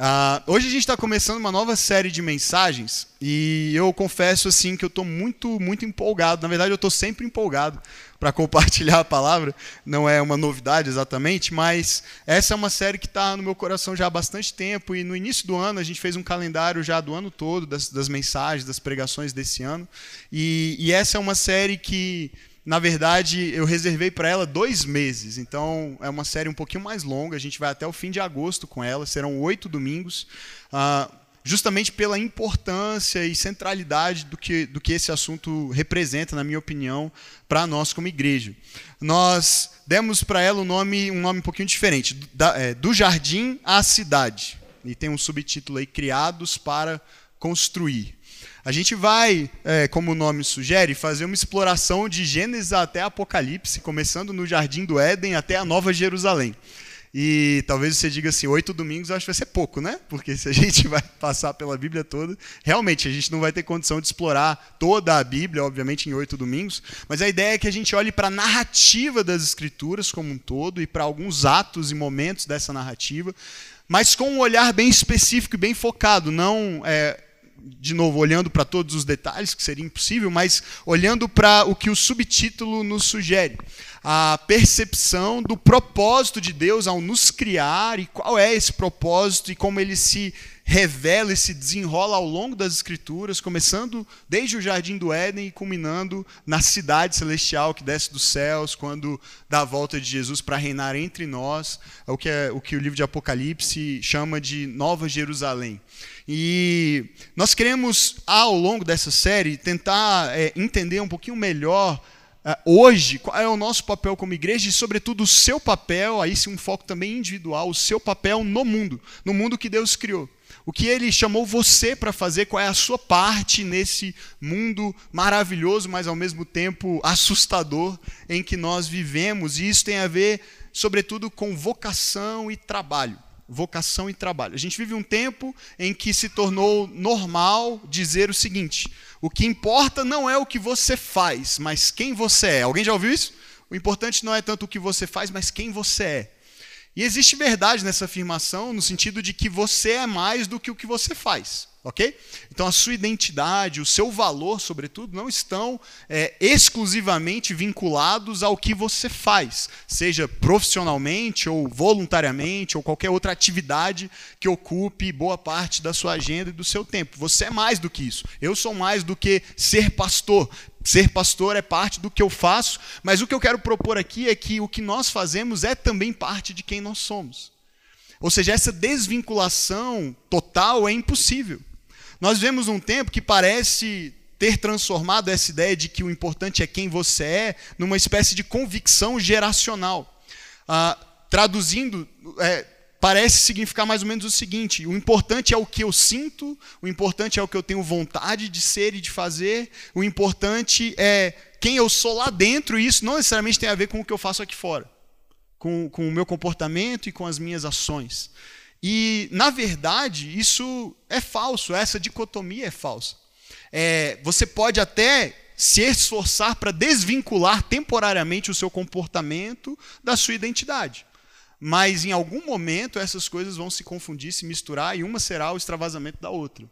Uh, hoje a gente está começando uma nova série de mensagens e eu confesso assim que eu estou muito, muito empolgado. Na verdade, eu estou sempre empolgado para compartilhar a palavra. Não é uma novidade exatamente, mas essa é uma série que está no meu coração já há bastante tempo e no início do ano a gente fez um calendário já do ano todo das, das mensagens, das pregações desse ano e, e essa é uma série que na verdade, eu reservei para ela dois meses, então é uma série um pouquinho mais longa. A gente vai até o fim de agosto com ela, serão oito domingos, uh, justamente pela importância e centralidade do que, do que esse assunto representa, na minha opinião, para nós como igreja. Nós demos para ela um nome, um nome um pouquinho diferente: da, é, Do Jardim à Cidade. E tem um subtítulo aí: Criados para Construir. A gente vai, é, como o nome sugere, fazer uma exploração de Gênesis até Apocalipse, começando no Jardim do Éden até a Nova Jerusalém. E talvez você diga assim, oito domingos eu acho que vai ser pouco, né? Porque se a gente vai passar pela Bíblia toda, realmente a gente não vai ter condição de explorar toda a Bíblia, obviamente, em oito domingos. Mas a ideia é que a gente olhe para a narrativa das Escrituras como um todo e para alguns atos e momentos dessa narrativa, mas com um olhar bem específico e bem focado, não é, de novo, olhando para todos os detalhes, que seria impossível, mas olhando para o que o subtítulo nos sugere. A percepção do propósito de Deus ao nos criar e qual é esse propósito e como ele se revela e se desenrola ao longo das Escrituras, começando desde o Jardim do Éden e culminando na cidade celestial que desce dos céus, quando dá a volta de Jesus para reinar entre nós, é o que, é, o que o livro de Apocalipse chama de Nova Jerusalém. E nós queremos, ao longo dessa série, tentar é, entender um pouquinho melhor é, hoje qual é o nosso papel como igreja e, sobretudo, o seu papel, aí sim um foco também individual, o seu papel no mundo, no mundo que Deus criou. O que ele chamou você para fazer, qual é a sua parte nesse mundo maravilhoso, mas ao mesmo tempo assustador em que nós vivemos. E isso tem a ver, sobretudo, com vocação e trabalho vocação e trabalho. A gente vive um tempo em que se tornou normal dizer o seguinte: o que importa não é o que você faz, mas quem você é. Alguém já ouviu isso? O importante não é tanto o que você faz, mas quem você é. E existe verdade nessa afirmação, no sentido de que você é mais do que o que você faz ok? Então a sua identidade, o seu valor, sobretudo, não estão é, exclusivamente vinculados ao que você faz, seja profissionalmente ou voluntariamente ou qualquer outra atividade que ocupe boa parte da sua agenda e do seu tempo. Você é mais do que isso. Eu sou mais do que ser pastor. Ser pastor é parte do que eu faço, mas o que eu quero propor aqui é que o que nós fazemos é também parte de quem nós somos. Ou seja, essa desvinculação total é impossível. Nós vemos um tempo que parece ter transformado essa ideia de que o importante é quem você é numa espécie de convicção geracional. Ah, traduzindo, é, parece significar mais ou menos o seguinte: o importante é o que eu sinto, o importante é o que eu tenho vontade de ser e de fazer, o importante é quem eu sou lá dentro, e isso não necessariamente tem a ver com o que eu faço aqui fora, com, com o meu comportamento e com as minhas ações. E, na verdade, isso é falso, essa dicotomia é falsa. É, você pode até se esforçar para desvincular temporariamente o seu comportamento da sua identidade. Mas em algum momento essas coisas vão se confundir, se misturar e uma será o extravasamento da outra.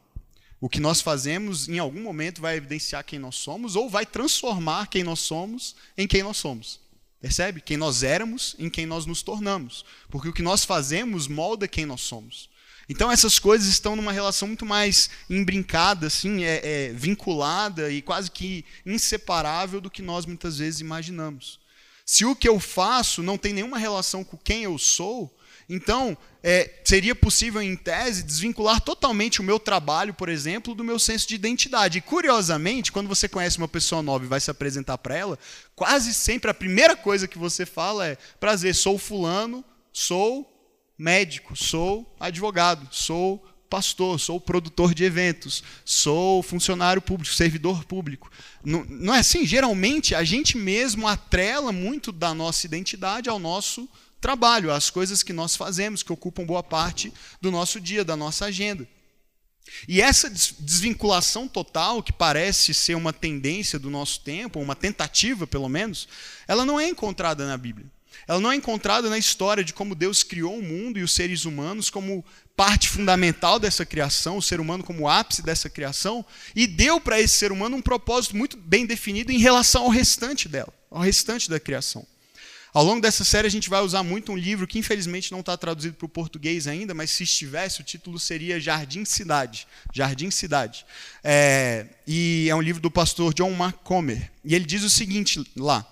O que nós fazemos em algum momento vai evidenciar quem nós somos ou vai transformar quem nós somos em quem nós somos. Percebe? Quem nós éramos em quem nós nos tornamos. Porque o que nós fazemos molda quem nós somos. Então essas coisas estão numa relação muito mais embrincada, assim, é, é, vinculada e quase que inseparável do que nós muitas vezes imaginamos. Se o que eu faço não tem nenhuma relação com quem eu sou, Então, é, seria possível, em tese, desvincular totalmente o meu trabalho, por exemplo, do meu senso de identidade. E, curiosamente, quando você conhece uma pessoa nova e vai se apresentar para ela, quase sempre a primeira coisa que você fala é: prazer, sou fulano, sou médico, sou advogado, sou pastor, sou produtor de eventos, sou funcionário público, servidor público. Não, não é assim? Geralmente, a gente mesmo atrela muito da nossa identidade ao nosso trabalho, as coisas que nós fazemos, que ocupam boa parte do nosso dia, da nossa agenda. E essa desvinculação total, que parece ser uma tendência do nosso tempo, uma tentativa pelo menos, ela não é encontrada na Bíblia. Ela não é encontrada na história de como Deus criou o mundo e os seres humanos como parte fundamental dessa criação, o ser humano como ápice dessa criação, e deu para esse ser humano um propósito muito bem definido em relação ao restante dela, ao restante da criação. Ao longo dessa série a gente vai usar muito um livro que infelizmente não está traduzido para o português ainda, mas se estivesse o título seria Jardim Cidade. Jardim Cidade. É, e é um livro do pastor John Mark Comer. E ele diz o seguinte lá: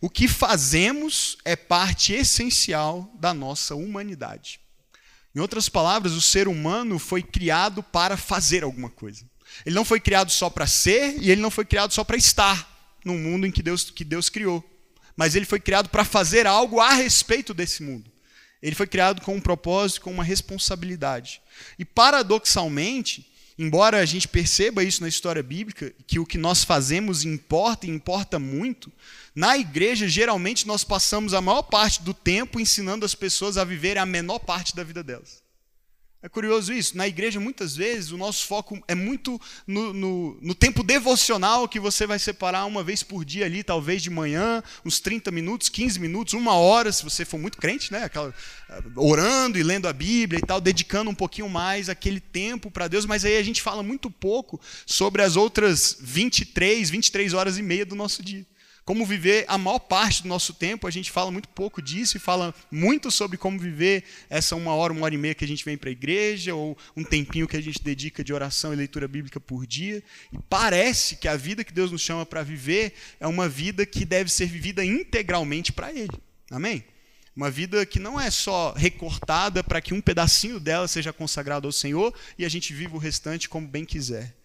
o que fazemos é parte essencial da nossa humanidade. Em outras palavras, o ser humano foi criado para fazer alguma coisa. Ele não foi criado só para ser e ele não foi criado só para estar no mundo em que Deus, que Deus criou mas ele foi criado para fazer algo a respeito desse mundo. Ele foi criado com um propósito, com uma responsabilidade. E paradoxalmente, embora a gente perceba isso na história bíblica, que o que nós fazemos importa e importa muito, na igreja geralmente nós passamos a maior parte do tempo ensinando as pessoas a viverem a menor parte da vida delas. É curioso isso. Na igreja, muitas vezes, o nosso foco é muito no, no, no, tempo devocional que você vai separar uma vez por dia ali, talvez de manhã, uns 30 minutos, 15 minutos, uma hora, se você for muito crente, né? Aquela, eh, orando e lendo a Bíblia e tal, dedicando um pouquinho mais aquele tempo para Deus, mas aí a gente fala muito pouco sobre as outras 23, 23 horas e meia do nosso dia como viver a maior parte do nosso tempo. A gente fala muito pouco disso e fala muito sobre como viver essa uma hora, uma hora e meia que a gente vem para a igreja, ou um tempinho que a gente dedica de oração e leitura bíblica por dia. E parece que a vida que Deus nos chama para viver é uma vida que deve ser vivida integralmente para Ele. Amém? Uma vida que não é só recortada para que um pedacinho dela seja consagrado ao Senhor e a gente viva o restante como bem quiser.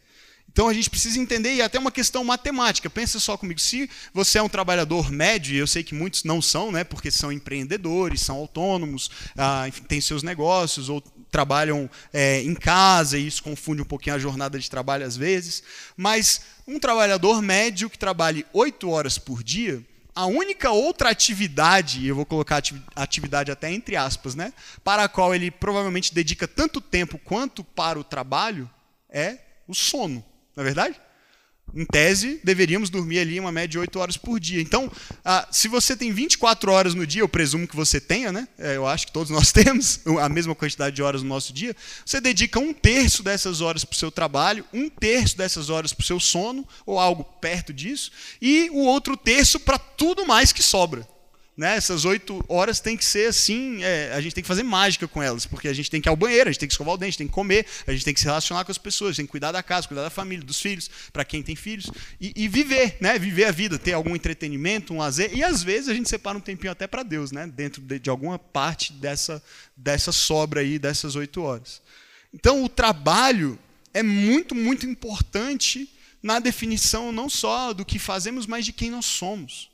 Então a gente precisa entender, e até uma questão matemática. Pensa só comigo, se você é um trabalhador médio, e eu sei que muitos não são, né, porque são empreendedores, são autônomos, ah, enfim, têm seus negócios, ou trabalham é, em casa, e isso confunde um pouquinho a jornada de trabalho às vezes. Mas um trabalhador médio que trabalhe oito horas por dia, a única outra atividade, eu vou colocar atividade até entre aspas, né, para a qual ele provavelmente dedica tanto tempo quanto para o trabalho, é o sono. Não é verdade? Em tese, deveríamos dormir ali uma média de 8 horas por dia. Então, ah, se você tem 24 horas no dia, eu presumo que você tenha, né? É, eu acho que todos nós temos a mesma quantidade de horas no nosso dia. Você dedica um terço dessas horas para o seu trabalho, um terço dessas horas para o seu sono, ou algo perto disso, e o outro terço para tudo mais que sobra. Né? Essas oito horas tem que ser assim, é, a gente tem que fazer mágica com elas, porque a gente tem que ir ao banheiro, a gente tem que escovar o dente, tem que comer, a gente tem que se relacionar com as pessoas, tem que cuidar da casa, cuidar da família, dos filhos, para quem tem filhos, e, e, viver, né? viver a vida, ter algum entretenimento, um lazer, e às vezes a gente separa um tempinho até para Deus, né? dentro de, de alguma parte dessa, dessa sobra aí, dessas oito horas. Então o trabalho é muito, muito importante na definição não só do que fazemos, mas de quem nós somos.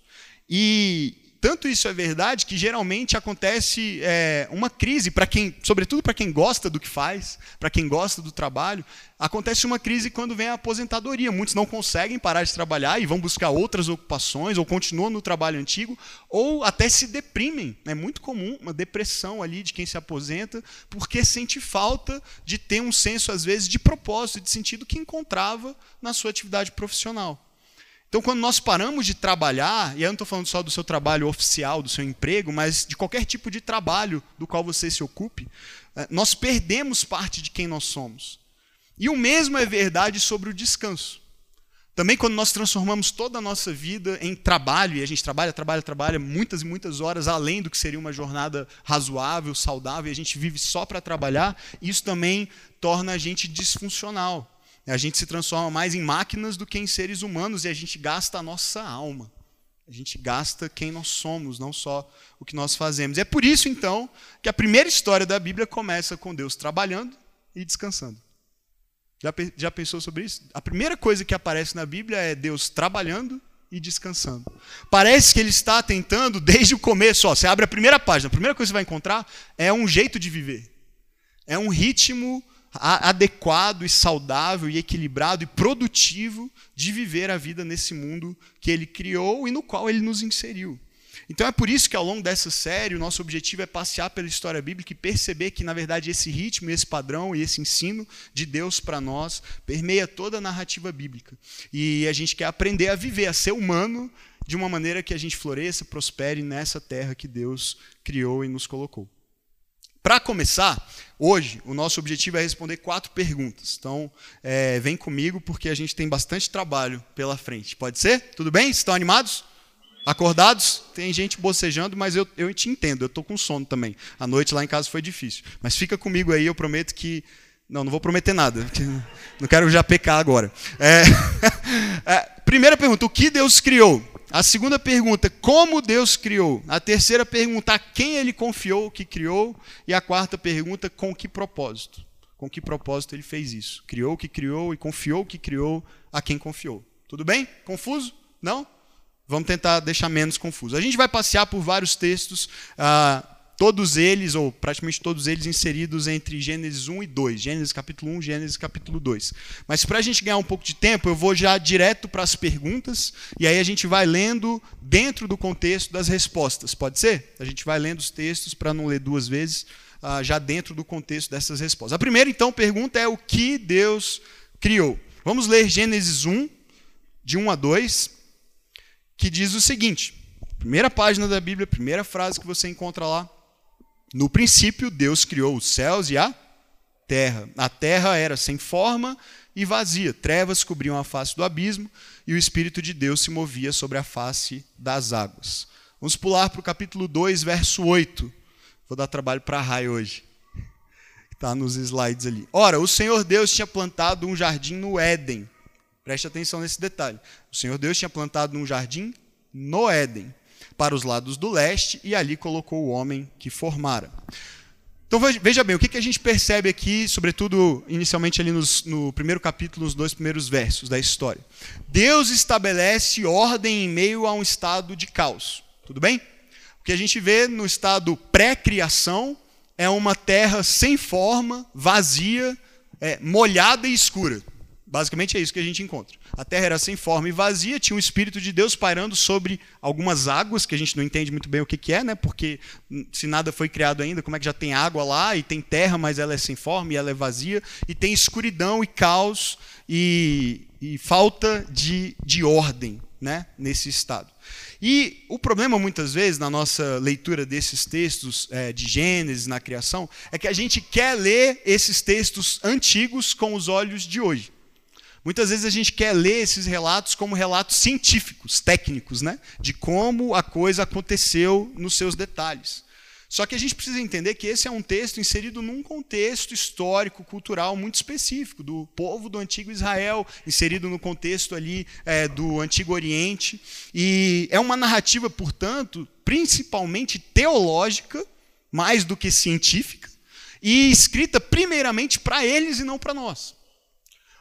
E, tanto isso é verdade que geralmente acontece é, uma crise para quem, sobretudo para quem gosta do que faz, para quem gosta do trabalho, acontece uma crise quando vem a aposentadoria. Muitos não conseguem parar de trabalhar e vão buscar outras ocupações ou continuam no trabalho antigo ou até se deprimem. É muito comum uma depressão ali de quem se aposenta porque sente falta de ter um senso às vezes de propósito, de sentido que encontrava na sua atividade profissional. Então, quando nós paramos de trabalhar, e eu não estou falando só do seu trabalho oficial, do seu emprego, mas de qualquer tipo de trabalho do qual você se ocupe, eh, nós perdemos parte de quem nós somos. E o mesmo é verdade sobre o descanso. Também quando nós transformamos toda a nossa vida em trabalho, e a gente trabalha, trabalha, trabalha muitas e muitas horas além do que seria uma jornada razoável, saudável, e a gente vive só para trabalhar, isso também torna a gente disfuncional. A gente se transforma mais em máquinas do que em seres humanos e a gente gasta a nossa alma. A gente gasta quem nós somos, não só o que nós fazemos. É por isso, então, que a primeira história da Bíblia começa com Deus trabalhando e descansando. Já, já pensou sobre isso? A primeira coisa que aparece na Bíblia é Deus trabalhando e descansando. Parece que ele está tentando, desde o começo, ó, você abre a primeira página, a primeira coisa que você vai encontrar é um jeito de viver. É um ritmo adequado e saudável e equilibrado e produtivo de viver a vida nesse mundo que ele criou e no qual ele nos inseriu. Então é por isso que ao longo dessa série o nosso objetivo é passear pela história bíblica e perceber que, na verdade, esse ritmo, esse padrão e esse ensino de Deus para nós permeia toda a narrativa bíblica. E a gente quer aprender a viver, a ser humano de uma maneira que a gente floresça, prospere nessa terra que Deus criou e nos colocou. Para começar, hoje o nosso objetivo é responder quatro perguntas. Então, é, vem comigo porque a gente tem bastante trabalho pela frente. Pode ser? Tudo bem? Estão animados? Acordados? Tem gente bocejando, mas eu, eu te entendo, eu estou com sono também. A noite lá em casa foi difícil. Mas fica comigo aí, eu prometo que. Não, não vou prometer nada. Não quero já pecar agora. É... É, primeira pergunta: o que Deus criou? A segunda pergunta: como Deus criou? A terceira pergunta: a quem ele confiou o que criou? E a quarta pergunta: com que propósito? Com que propósito ele fez isso? Criou o que criou e confiou o que criou a quem confiou. Tudo bem? Confuso? Não? Vamos tentar deixar menos confuso. A gente vai passear por vários textos, ah, todos eles, ou praticamente todos eles, inseridos entre Gênesis 1 e 2. Gênesis capítulo 1, Gênesis capítulo 2. Mas para a gente ganhar um pouco de tempo, eu vou já direto para as perguntas, e aí a gente vai lendo dentro do contexto das respostas. Pode ser? A gente vai lendo os textos para não ler duas vezes, ah, já dentro do contexto dessas respostas. A primeira, então, pergunta é o que Deus criou. Vamos ler Gênesis 1, de 1 a 2 que diz o seguinte: primeira página da Bíblia, primeira frase que você encontra lá. No princípio, Deus criou os céus e a terra. A terra era sem forma e vazia, trevas cobriam a face do abismo e o Espírito de Deus se movia sobre a face das águas. Vamos pular para o capítulo 2, verso 8. Vou dar trabalho para a Rai hoje. Está nos slides ali. Ora, o Senhor Deus tinha plantado um jardim no Éden Preste atenção nesse detalhe. O Senhor Deus tinha plantado um jardim no Éden, para os lados do leste, e ali colocou o homem que formara. Então veja bem, o que a gente percebe aqui, sobretudo inicialmente ali nos, no primeiro capítulo, nos dois primeiros versos da história. Deus estabelece ordem em meio a um estado de caos. Tudo bem? O que a gente vê no estado pré-criação é uma terra sem forma, vazia, é, molhada e escura. Basicamente é isso que a gente encontra. A terra era sem forma e vazia, tinha o Espírito de Deus pairando sobre algumas águas, que a gente não entende muito bem o que, que é, né? porque se nada foi criado ainda, como é que já tem água lá e tem terra, mas ela é sem forma e ela é vazia, e tem escuridão e caos e, e falta de, de ordem né? nesse estado. E o problema, muitas vezes, na nossa leitura desses textos é, de Gênesis, na criação, é que a gente quer ler esses textos antigos com os olhos de hoje. Muitas vezes a gente quer ler esses relatos como relatos científicos, técnicos, né? de como a coisa aconteceu nos seus detalhes. Só que a gente precisa entender que esse é um texto inserido num contexto histórico, cultural muito específico, do povo do antigo Israel, inserido no contexto ali é, do Antigo Oriente. E é uma narrativa, portanto, principalmente teológica, mais do que científica, e escrita primeiramente para eles e não para nós.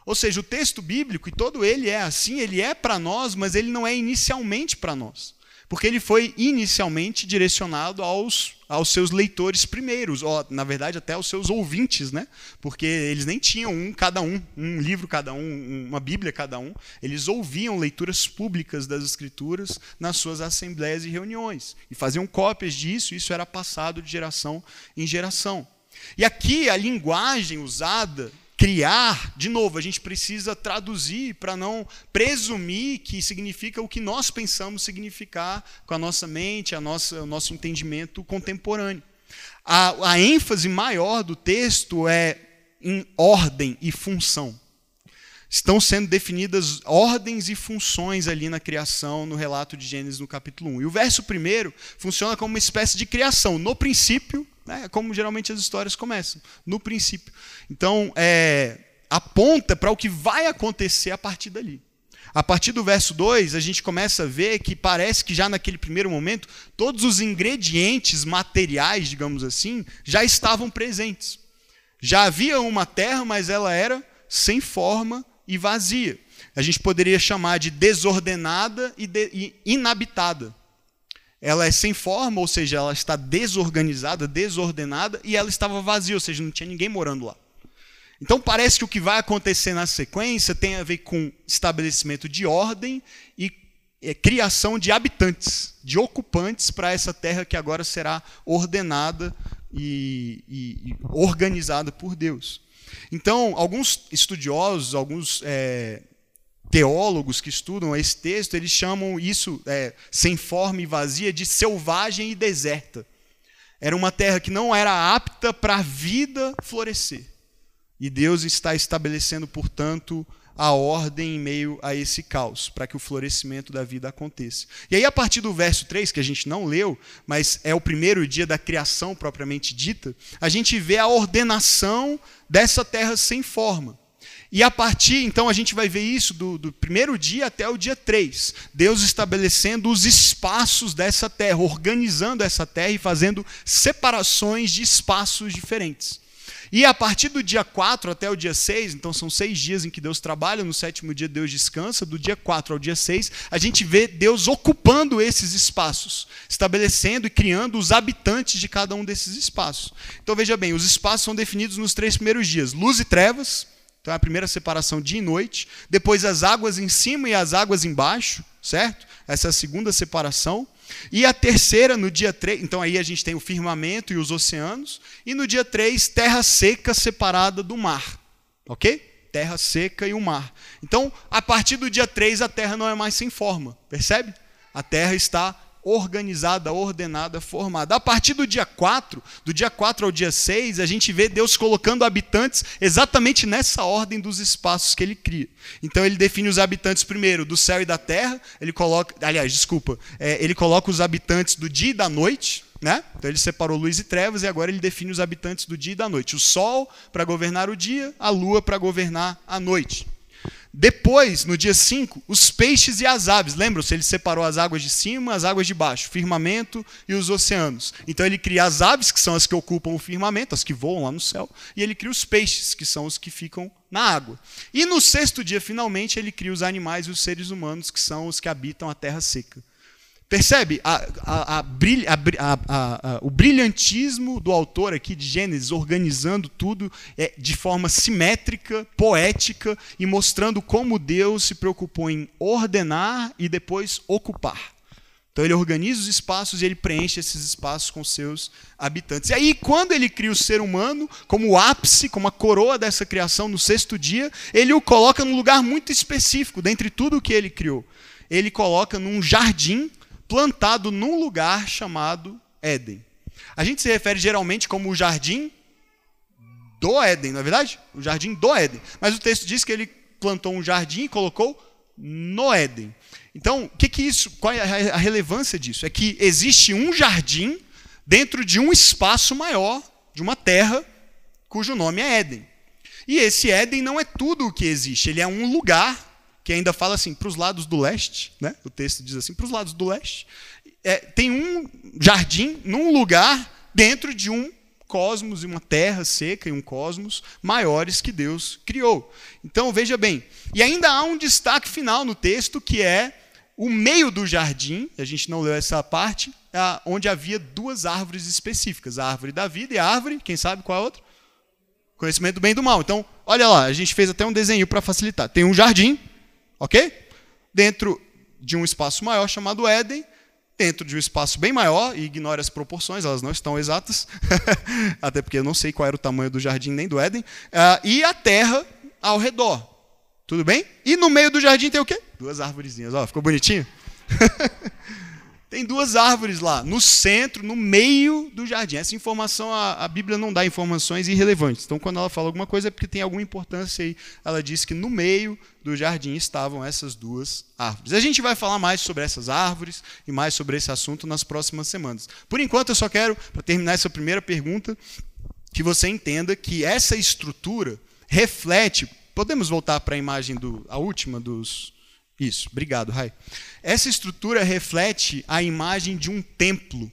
Ou seja, o texto bíblico, e todo ele é assim, ele é para nós, mas ele não é inicialmente para nós. Porque ele foi inicialmente direcionado aos, aos seus leitores primeiros, ou, na verdade até aos seus ouvintes, né? porque eles nem tinham um cada um, um livro cada um, uma Bíblia cada um. Eles ouviam leituras públicas das Escrituras nas suas assembleias e reuniões. E faziam cópias disso, e isso era passado de geração em geração. E aqui a linguagem usada criar, de novo, a gente precisa traduzir para não presumir que significa o que nós pensamos significar com a nossa mente, a nossa, o nosso entendimento contemporâneo. A, a ênfase maior do texto é em ordem e função. Estão sendo definidas ordens e funções ali na criação, no relato de Gênesis no capítulo 1. E o verso primeiro funciona como uma espécie de criação. No princípio, né? É como geralmente as histórias começam, no princípio. Então, é, aponta para o que vai acontecer a partir dali. A partir do verso 2, a gente começa a ver que parece que já naquele primeiro momento, todos os ingredientes materiais, digamos assim, já estavam presentes. Já havia uma terra, mas ela era sem forma e vazia. A gente poderia chamar de desordenada e, de, e inabitada. Ela é sem forma, ou seja, ela está desorganizada, desordenada, e ela estava vazia, ou seja, não tinha ninguém morando lá. Então parece que o que vai acontecer na sequência tem a ver com estabelecimento de ordem e é, criação de habitantes, de ocupantes para essa terra que agora será ordenada e, e, e organizada por Deus. Então, alguns estudiosos, alguns é, teólogos que estudam esse texto, eles chamam isso, é, sem forma e vazia, de selvagem e deserta. Era uma terra que não era apta para a vida florescer. E Deus está estabelecendo, portanto, a ordem em meio a esse caos, para que o florescimento da vida aconteça. E aí, a partir do verso 3, que a gente não leu, mas é o primeiro dia da criação propriamente dita, a gente vê a ordenação dessa terra sem forma. E a partir, então, a gente vai ver isso do, do, primeiro dia até o dia 3. Deus estabelecendo os espaços dessa terra, organizando essa terra e fazendo separações de espaços diferentes. E a partir do dia 4 até o dia 6, então são seis dias em que Deus trabalha, no sétimo dia Deus descansa, do dia 4 ao dia 6, a gente vê Deus ocupando esses espaços, estabelecendo e criando os habitantes de cada um desses espaços. Então veja bem, os espaços são definidos nos três primeiros dias: luz e trevas, então é a primeira separação dia e noite, depois as águas em cima e as águas embaixo, certo? Essa é a segunda separação. E a terceira, no dia 3, então aí a gente tem o firmamento e os oceanos. E no dia 3, terra seca separada do mar. Ok? Terra seca e o mar. Então, a partir do dia 3, a terra não é mais sem forma. Percebe? A terra está organizada, ordenada, formada. A partir do dia 4, do dia 4 ao dia 6, a gente vê Deus colocando habitantes exatamente nessa ordem dos espaços que ele cria. Então ele define os habitantes primeiro do céu e da terra, ele coloca, aliás, desculpa, é, ele coloca os habitantes do dia e da noite, né? Então ele separou luz e trevas e agora ele define os habitantes do dia e da noite. O sol para governar o dia, a lua para governar a noite. Depois, no dia 5, os peixes e as aves. Lembram-se? Ele separou as águas de cima, as águas de baixo, firmamento e os oceanos. Então ele cria as aves, que são as que ocupam o firmamento, as que voam lá no céu, e ele cria os peixes, que são os que ficam na água. E no sexto dia, finalmente, ele cria os animais e os seres humanos, que são os que habitam a terra seca. Percebe a, a, a, o brilhantismo do autor aqui de Gênesis, organizando tudo é, de forma simétrica, poética e mostrando como Deus se preocupou em ordenar e depois ocupar. Então ele organiza os espaços e ele preenche esses espaços com seus habitantes. E aí, quando ele cria o ser humano como o ápice, como a coroa dessa criação no sexto dia, ele o coloca num lugar muito específico, dentre tudo o que ele criou. Ele coloca num jardim plantado num lugar chamado Éden. A gente se refere geralmente como o jardim do Éden, não é verdade? O jardim do Éden. Mas o texto diz que ele plantou um jardim e colocou no Éden. Então, o que, que isso? Qual é a relevância disso? É que existe um jardim dentro de um espaço maior, de uma terra, cujo nome é Éden. E esse Éden não é tudo o que existe, ele é um lugar que ainda fala assim, para os lados do leste, né? o texto diz assim, para os lados do leste, é, tem um jardim num lugar dentro de um cosmos e uma terra seca e um cosmos maiores que Deus criou. Então veja bem, e ainda há um destaque final no texto que é o meio do jardim, a gente não leu essa parte, é onde havia duas árvores específicas, a árvore da vida e a árvore, quem sabe qual é a outra? Conhecimento do bem e do mal. Então, olha lá, a gente fez até um desenho para facilitar. Tem um jardim, Ok? Dentro de um espaço maior chamado Éden, dentro de um espaço bem maior, e ignore as proporções, elas não estão exatas, até porque eu não sei qual era o tamanho do jardim nem do Éden, uh, e a terra ao redor. Tudo bem? E no meio do jardim tem o quê? Duas árvorezinhas. Ó, ficou bonitinho? Tem duas árvores lá, no centro, no meio do jardim. Essa informação, a, a, Bíblia não dá informações irrelevantes. Então, quando ela fala alguma coisa, é porque tem alguma importância aí. Ela diz que no meio do jardim estavam essas duas árvores. A gente vai falar mais sobre essas árvores e mais sobre esse assunto nas próximas semanas. Por enquanto, eu só quero, para terminar essa primeira pergunta, que você entenda que essa estrutura reflete. Podemos voltar para a imagem do, a última dos Isso, obrigado, Rai. Essa estrutura reflete a imagem de um templo,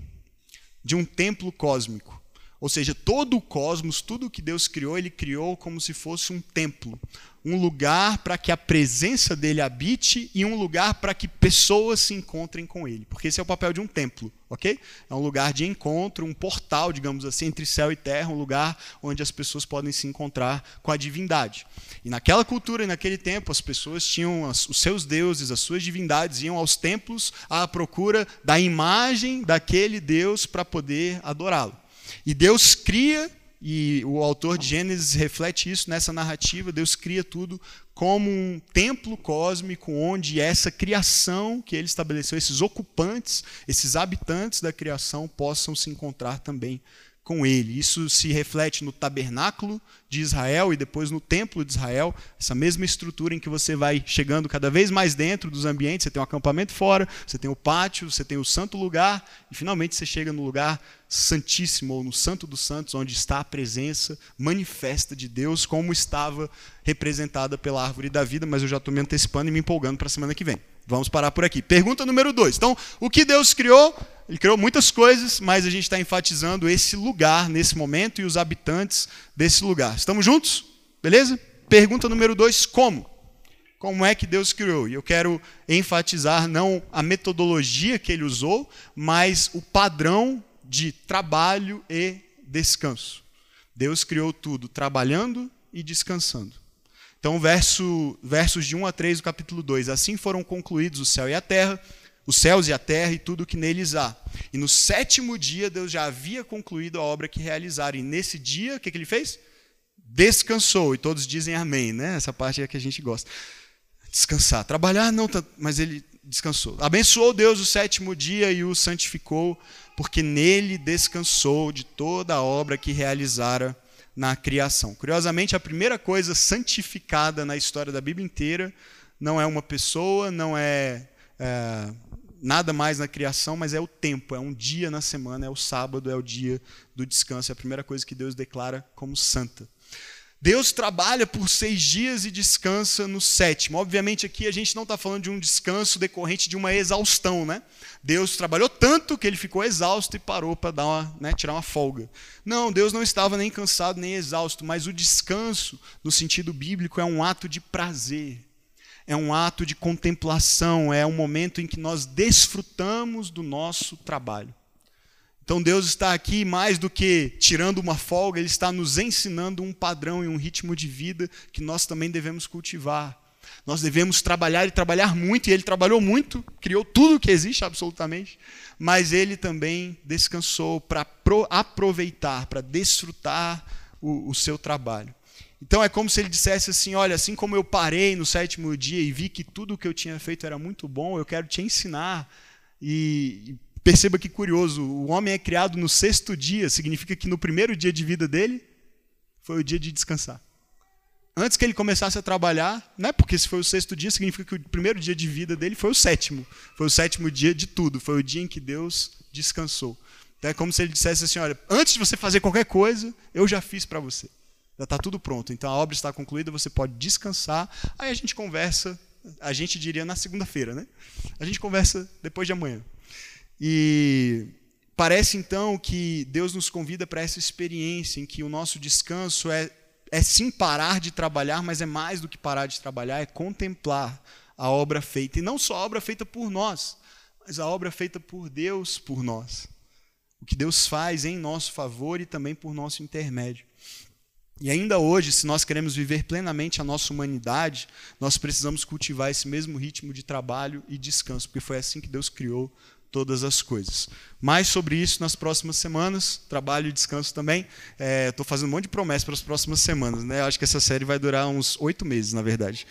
de um templo cósmico. Ou seja, todo o cosmos, tudo que Deus criou, ele criou como se fosse um templo, um lugar para que a presença dele habite e um lugar para que pessoas se encontrem com ele. Porque esse é o papel de um templo, ok? É um lugar de encontro, um portal, digamos assim, entre céu e terra, um lugar onde as pessoas podem se encontrar com a divindade. E naquela cultura e naquele tempo, as pessoas tinham os seus deuses, as suas divindades, iam aos templos à procura da imagem daquele Deus para poder adorá-lo. E Deus cria, e o autor de Gênesis reflete isso nessa narrativa, Deus cria tudo como um templo cósmico onde essa criação que ele estabeleceu, esses ocupantes, esses habitantes da criação possam se encontrar também com ele. Isso se reflete no tabernáculo de Israel e depois no templo de Israel, essa mesma estrutura em que você vai chegando cada vez mais dentro dos ambientes, você tem um acampamento fora, você tem o pátio, você tem o santo lugar e finalmente você chega no lugar santíssimo ou no santo dos santos, onde está a presença manifesta de Deus, como estava representada pela árvore da vida, mas eu já estou me antecipando e me empolgando para a semana que vem. Vamos parar por aqui. Pergunta número dois. Então, o que Deus criou? Ele criou muitas coisas, mas a gente está enfatizando esse lugar nesse momento e os habitantes desse lugar. Estamos juntos? Beleza? Pergunta número dois: como? Como é que Deus criou? E eu quero enfatizar não a metodologia que ele usou, mas o padrão de trabalho e descanso. Deus criou tudo trabalhando e descansando. Então, verso, versos de 1 a 3 do capítulo 2: Assim foram concluídos o céu e a terra os céus e a terra e tudo o que neles há. E no sétimo dia Deus já havia concluído a obra que realizara. E nesse dia, o que, que ele fez? Descansou. E todos dizem amém, né? Essa parte é que a gente gosta. Descansar. Trabalhar, não, mas ele descansou. Abençoou Deus o sétimo dia e o santificou, porque nele descansou de toda a obra que realizara na criação. Curiosamente, a primeira coisa santificada na história da Bíblia inteira não é uma pessoa, não é, é nada mais na criação, mas é o tempo, é um dia na semana, é o sábado, é o dia do descanso, é a primeira coisa que Deus declara como santa. Deus trabalha por seis dias e descansa no sétimo. Obviamente, aqui a gente não está falando de um descanso decorrente de uma exaustão, né? Deus trabalhou tanto que ele ficou exausto e parou para dar uma, né, tirar uma folga. Não, Deus não estava nem cansado nem exausto, mas o descanso, no sentido bíblico, é um ato de prazer é um ato de contemplação, é um momento em que nós desfrutamos do nosso trabalho. Então Deus está aqui mais do que tirando uma folga, Ele está nos ensinando um padrão e um ritmo de vida que nós também devemos cultivar. Nós devemos trabalhar e trabalhar muito, e Ele trabalhou muito, criou tudo que existe absolutamente, mas Ele também descansou para aproveitar, para desfrutar o, o seu trabalho. Então é como se ele dissesse assim: Olha, assim como eu parei no sétimo dia e vi que tudo o que eu tinha feito era muito bom, eu quero te ensinar. E perceba que curioso: o homem é criado no sexto dia, significa que no primeiro dia de vida dele foi o dia de descansar. Antes que ele começasse a trabalhar, né, porque se foi o sexto dia, significa que o primeiro dia de vida dele foi o sétimo. Foi o sétimo dia de tudo, foi o dia em que Deus descansou. Então é como se ele dissesse assim: Olha, antes de você fazer qualquer coisa, eu já fiz para você. Já está tudo pronto. Então a obra está concluída, você pode descansar. Aí a gente conversa, a gente diria na segunda-feira, né? A gente conversa depois de amanhã. E parece então que Deus nos convida para essa experiência em que o nosso descanso é, é sim parar de trabalhar, mas é mais do que parar de trabalhar, é contemplar a obra feita. E não só a obra feita por nós, mas a obra feita por Deus por nós. O que Deus faz em nosso favor e também por nosso intermédio. E ainda hoje, se nós queremos viver plenamente a nossa humanidade, nós precisamos cultivar esse mesmo ritmo de trabalho e descanso, porque foi assim que Deus criou todas as coisas. Mais sobre isso nas próximas semanas, trabalho e descanso também. Estou é, fazendo um monte de promessas para as próximas semanas. Né? Acho que essa série vai durar uns oito meses, na verdade.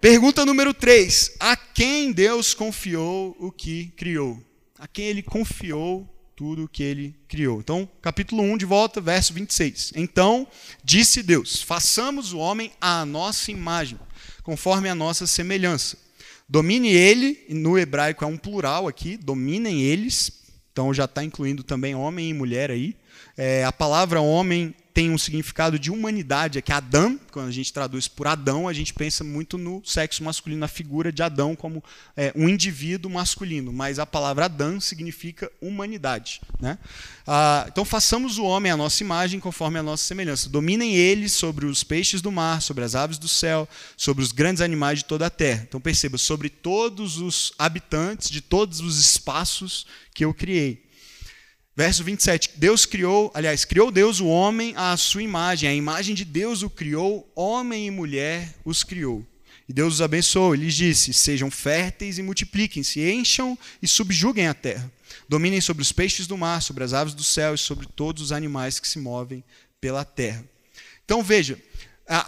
Pergunta número 3. A quem Deus confiou o que criou? A quem ele confiou tudo que ele criou. Então, capítulo 1 de volta, verso 26. Então, disse Deus: façamos o homem à nossa imagem, conforme a nossa semelhança. Domine ele, no hebraico é um plural aqui, dominem eles, então já está incluindo também homem e mulher aí. É, a palavra homem tem um significado de humanidade, é que Adão, quando a gente traduz por Adão, a gente pensa muito no sexo masculino, na figura de Adão como é, um indivíduo masculino, mas a palavra Adão significa humanidade. Né? Ah, então façamos o homem à nossa imagem, conforme a nossa semelhança. Dominem eles sobre os peixes do mar, sobre as aves do céu, sobre os grandes animais de toda a terra. Então perceba, sobre todos os habitantes de todos os espaços que eu criei. Verso 27. Deus criou, aliás, criou Deus o homem à sua imagem. A imagem de Deus o criou, homem e mulher os criou. E Deus os abençoou. Lhes disse: Sejam férteis e multipliquem-se, encham e subjuguem a terra. Dominem sobre os peixes do mar, sobre as aves do céu e sobre todos os animais que se movem pela terra. Então veja,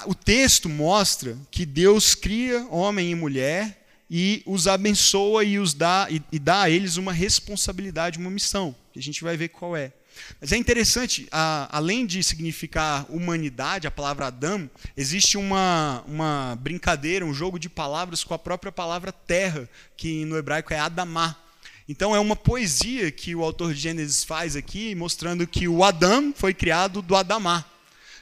o texto mostra que Deus cria homem e mulher e os abençoa e, os dá, e, e dá a eles uma responsabilidade, uma missão que a gente vai ver qual é. Mas é interessante, a, além de significar humanidade, a palavra Adão, existe uma, uma brincadeira, um jogo de palavras com a própria palavra terra, que no hebraico é Adamá. Então é uma poesia que o autor de Gênesis faz aqui, mostrando que o Adão foi criado do Adamá,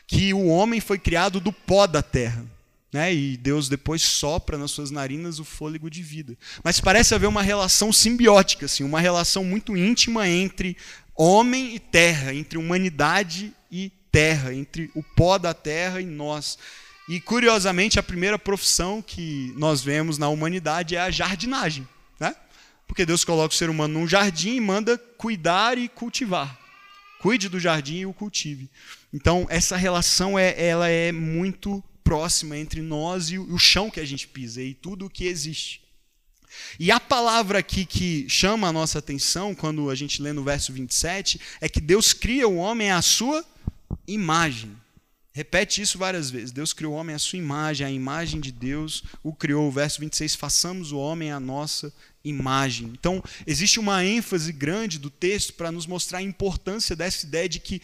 que o homem foi criado do pó da terra. Né? E Deus depois sopra nas suas narinas o fôlego de vida. Mas parece haver uma relação simbiótica, assim, uma relação muito íntima entre homem e terra, entre humanidade e terra, entre o pó da terra e nós. E curiosamente, a primeira profissão que nós vemos na humanidade é a jardinagem, né? Porque Deus coloca o ser humano num jardim e manda cuidar e cultivar. Cuide do jardim e o cultive. Então, essa relação é, ela é muito próxima entre nós e o chão que a gente pisa e tudo o que existe. E a palavra aqui que chama a nossa atenção, quando a gente lê no verso 27, é que Deus cria o homem à sua imagem. Repete isso várias vezes. Deus criou o homem à sua imagem, a imagem de Deus o criou. O verso 26, façamos o homem à nossa imagem. Então, existe uma ênfase grande do texto para nos mostrar a importância dessa ideia de que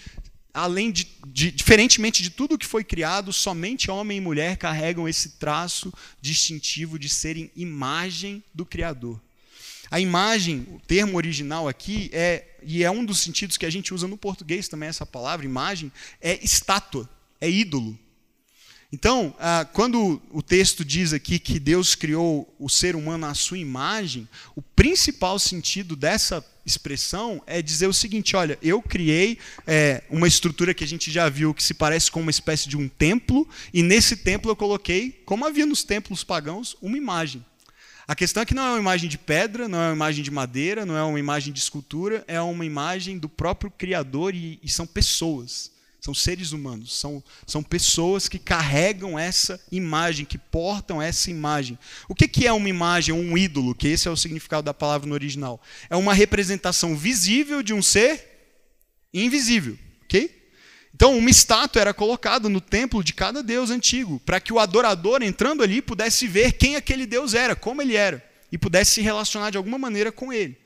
além de, de, diferentemente de tudo que foi criado, somente homem e mulher carregam esse traço distintivo de serem imagem do Criador. A imagem, o termo original aqui é e é um dos sentidos que a gente usa no português também essa palavra imagem é estátua, é ídolo. Então, ah, quando o texto diz aqui que Deus criou o ser humano à sua imagem, o principal sentido dessa expressão é dizer o seguinte: olha, eu criei é, uma estrutura que a gente já viu que se parece com uma espécie de um templo, e nesse templo eu coloquei, como havia nos templos pagãos, uma imagem. A questão é que não é uma imagem de pedra, não é uma imagem de madeira, não é uma imagem de escultura, é uma imagem do próprio Criador e, e são pessoas. São seres humanos, são, são pessoas que carregam essa imagem, que portam essa imagem. O que, que é uma imagem, um ídolo? Que esse é o significado da palavra no original. É uma representação visível de um ser invisível. ok? Então, uma estátua era colocada no templo de cada deus antigo, para que o adorador, entrando ali, pudesse ver quem aquele deus era, como ele era, e pudesse se relacionar de alguma maneira com ele.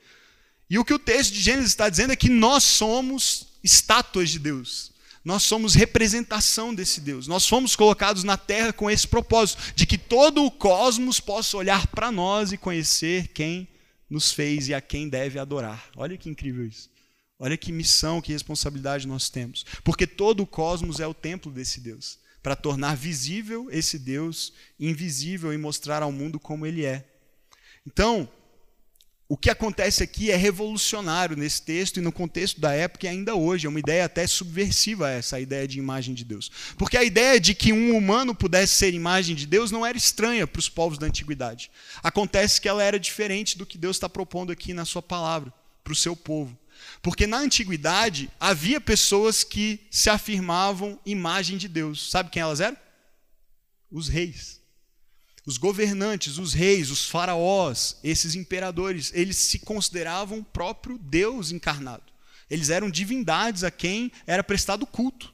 E o que o texto de Gênesis está dizendo é que nós somos estátuas de Deus. Nós somos representação desse Deus. Nós fomos colocados na terra com esse propósito, de que todo o cosmos possa olhar para nós e conhecer quem nos fez e a quem deve adorar. Olha que incrível isso. Olha que missão, que responsabilidade nós temos. Porque todo o cosmos é o templo desse Deus para tornar visível esse Deus invisível e mostrar ao mundo como ele é. Então, o que acontece aqui é revolucionário nesse texto e no contexto da época e ainda hoje. É uma ideia até subversiva essa ideia de imagem de Deus. Porque a ideia de que um humano pudesse ser imagem de Deus não era estranha para os povos da antiguidade. Acontece que ela era diferente do que Deus está propondo aqui na sua palavra, para o seu povo. Porque na antiguidade havia pessoas que se afirmavam imagem de Deus. Sabe quem elas eram? Os reis. Os governantes, os reis, os faraós, esses imperadores, eles se consideravam próprio Deus encarnado. Eles eram divindades a quem era prestado culto.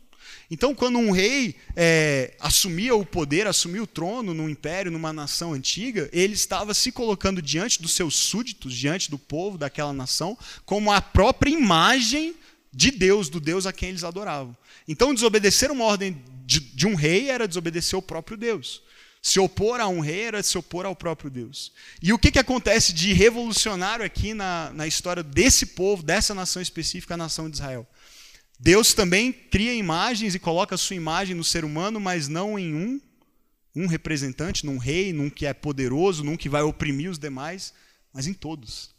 Então, quando um rei é, assumia o poder, assumia o trono num império, numa nação antiga, ele estava se colocando diante dos seus súditos, diante do povo daquela nação, como a própria imagem de Deus, do Deus a quem eles adoravam. Então, desobedecer uma ordem de, de um rei era desobedecer o próprio Deus. Se opor a um rei era se opor ao próprio Deus. E o que, que acontece de revolucionário aqui na, na história desse povo, dessa nação específica, a nação de Israel? Deus também cria imagens e coloca a sua imagem no ser humano, mas não em um, um representante, num rei, num que é poderoso, num que vai oprimir os demais, mas em todos.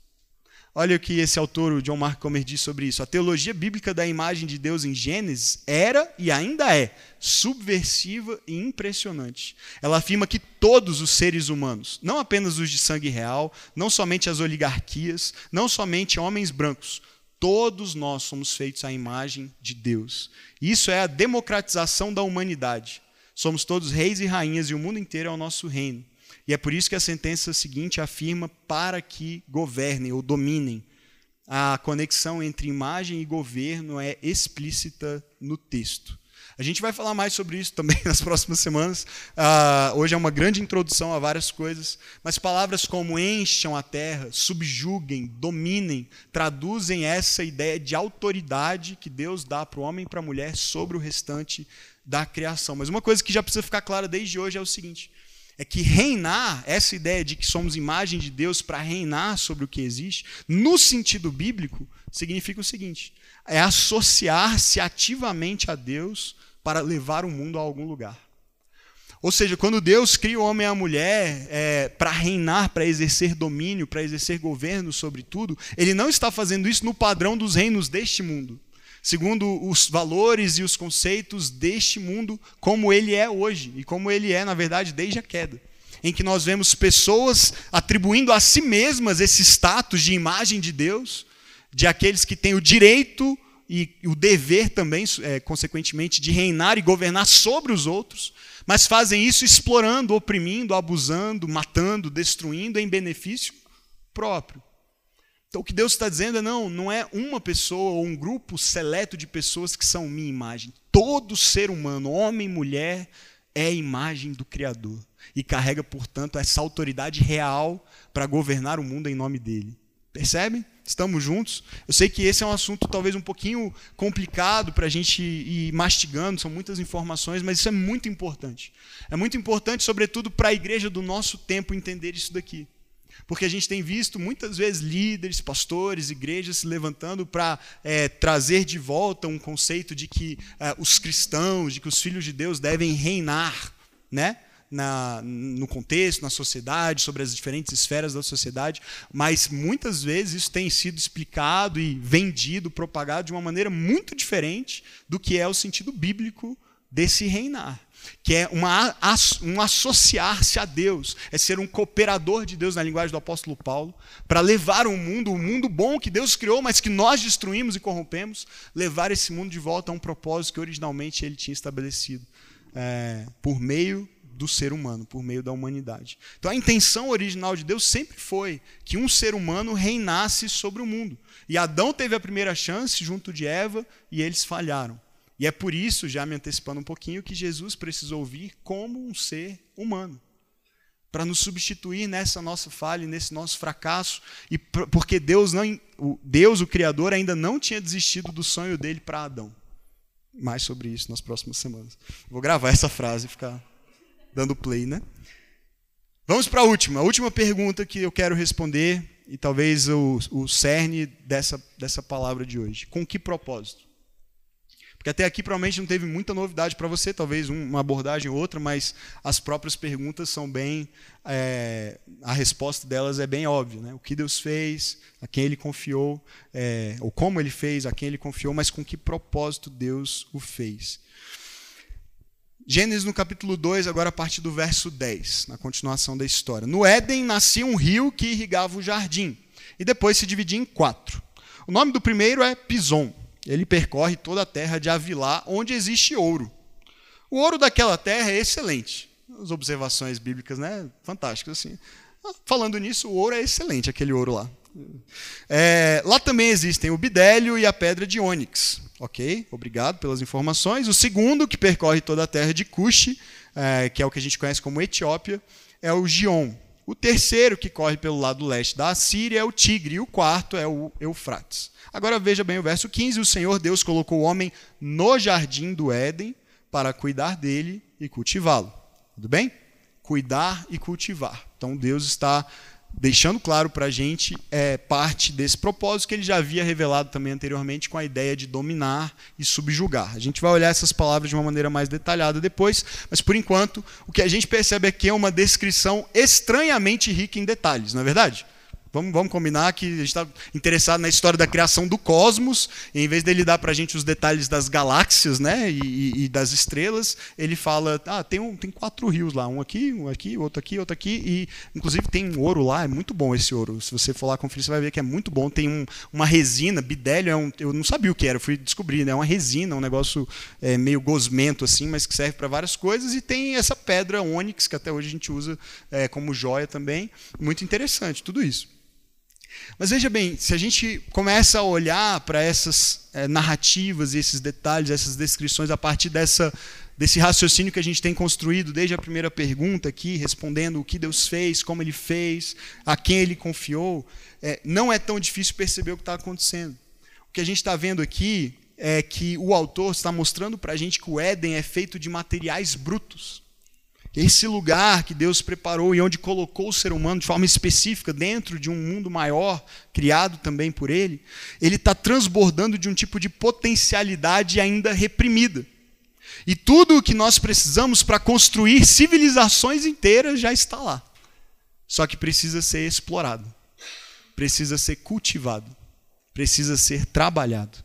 Olha o que esse autor, o John Mark Comer, diz sobre isso. A teologia bíblica da imagem de Deus em Gênesis era e ainda é subversiva e impressionante. Ela afirma que todos os seres humanos, não apenas os de sangue real, não somente as oligarquias, não somente homens brancos, todos nós somos feitos à imagem de Deus. Isso é a democratização da humanidade. Somos todos reis e rainhas e o mundo inteiro é o nosso reino. E é por isso que a sentença seguinte afirma para que governem ou dominem. A conexão entre imagem e governo é explícita no texto. A gente vai falar mais sobre isso também nas próximas semanas. Uh, hoje é uma grande introdução a várias coisas, mas palavras como encham a terra, subjuguem, dominem, traduzem essa ideia de autoridade que Deus dá para o homem e para a mulher sobre o restante da criação. Mas uma coisa que já precisa ficar clara desde hoje é o seguinte: é que reinar, essa ideia de que somos imagem de Deus para reinar sobre o que existe, no sentido bíblico, significa o seguinte: é associar-se ativamente a Deus para levar o mundo a algum lugar. Ou seja, quando Deus cria o homem e a mulher é, para reinar, para exercer domínio, para exercer governo sobre tudo, Ele não está fazendo isso no padrão dos reinos deste mundo segundo os valores e os conceitos deste mundo, como ele é hoje e como ele é, na verdade, desde a queda. Em que nós vemos pessoas atribuindo a si mesmas esse status de imagem de Deus, de aqueles que têm o direito e o dever também, é, consequentemente, de reinar e governar sobre os outros, mas fazem isso explorando, oprimindo, abusando, matando, destruindo em benefício próprio. O que Deus está dizendo é: não, não é uma pessoa ou um grupo seleto de pessoas que são minha imagem. Todo ser humano, homem mulher, é imagem do Criador e carrega, portanto, essa autoridade real para governar o mundo em nome dele. Percebe? Estamos juntos? Eu sei que esse é um assunto talvez um pouquinho complicado para a gente ir mastigando, são muitas informações, mas isso é muito importante. É muito importante, sobretudo, para a igreja do nosso tempo entender isso daqui. Porque a gente tem visto muitas vezes líderes, pastores, igrejas se levantando para é, trazer de volta um conceito de que é, os cristãos, de que os filhos de Deus devem reinar, né? Na, no contexto, na sociedade, sobre as diferentes esferas da sociedade, mas muitas vezes isso tem sido explicado e vendido, propagado de uma maneira muito diferente do que é o sentido bíblico desse reinar que é uma, um associar-se a Deus, é ser um cooperador de Deus na linguagem do apóstolo Paulo, para levar o mundo, o mundo bom que Deus criou, mas que nós destruímos e corrompemos, levar esse mundo de volta a um propósito que originalmente ele tinha estabelecido, é, por meio do ser humano, por meio da humanidade. Então a intenção original de Deus sempre foi que um ser humano reinasse sobre o mundo. E Adão teve a primeira chance junto de Eva e eles falharam. E é por isso, já me antecipando um pouquinho, que Jesus precisou vir como um ser humano. Para nos substituir nessa nossa falha, nesse nosso fracasso, e porque Deus, não, Deus, o Criador, ainda não tinha desistido do sonho dele para Adão. Mais sobre isso nas próximas semanas. Vou gravar essa frase e ficar dando play, né? Vamos para a última. A última pergunta que eu quero responder, e talvez o, o cerne dessa, dessa palavra de hoje. Com que propósito? Porque até aqui provavelmente não teve muita novidade para você, talvez uma abordagem ou outra, mas as próprias perguntas são bem. É, a resposta delas é bem óbvia. Né? O que Deus fez, a quem ele confiou, é, ou como ele fez, a quem ele confiou, mas com que propósito Deus o fez. Gênesis no capítulo 2, agora a partir do verso 10, na continuação da história. No Éden nascia um rio que irrigava o jardim, e depois se dividia em quatro. O nome do primeiro é Pison ele percorre toda a terra de Avilá, onde existe ouro. O ouro daquela terra é excelente. As observações bíblicas, né? Fantásticas, assim. Falando nisso, o ouro é excelente, aquele ouro lá. É, lá também existem o bidélio e a pedra de ônix. Ok? Obrigado pelas informações. O segundo, que percorre toda a terra de Cuxi, é, que é o que a gente conhece como Etiópia, é o Gion. O terceiro, que corre pelo lado leste da Assíria, é o Tigre. E o quarto é o Eufrates. Agora veja bem o verso 15: O Senhor Deus colocou o homem no jardim do Éden para cuidar dele e cultivá-lo. Tudo bem? Cuidar e cultivar. Então Deus está deixando claro para a gente é parte desse propósito que ele já havia revelado também anteriormente com a ideia de dominar e subjugar. A gente vai olhar essas palavras de uma maneira mais detalhada depois, mas por enquanto o que a gente percebe aqui é uma descrição estranhamente rica em detalhes, não é verdade? Vamos, vamos combinar que a gente está interessado na história da criação do cosmos, em vez dele dar para a gente os detalhes das galáxias né, e, e, das estrelas, ele fala: ah, tem, um, tem quatro rios lá, um aqui, um aqui, outro aqui, outro aqui, e inclusive tem um ouro lá, é muito bom esse ouro. Se você for lá conferir, você vai ver que é muito bom. Tem um, uma resina, bidélio, é um, eu não sabia o que era, fui descobrir, né, é uma resina, um negócio é, meio gosmento assim, mas que serve para várias coisas, e tem essa pedra ônix, que até hoje a gente usa é, como joia também. Muito interessante, tudo isso. Mas veja bem, se a gente começa a olhar para essas é, narrativas, esses detalhes, essas descrições a partir dessa, desse raciocínio que a gente tem construído desde a primeira pergunta aqui, respondendo o que Deus fez, como Ele fez, a quem Ele confiou, é, não é tão difícil perceber o que está acontecendo. O que a gente está vendo aqui é que o autor está mostrando para a gente que o Éden é feito de materiais brutos. Esse lugar que Deus preparou e onde colocou o ser humano de forma específica dentro de um mundo maior, criado também por Ele, ele está transbordando de um tipo de potencialidade ainda reprimida. E tudo o que nós precisamos para construir civilizações inteiras já está lá. Só que precisa ser explorado, precisa ser cultivado, precisa ser trabalhado.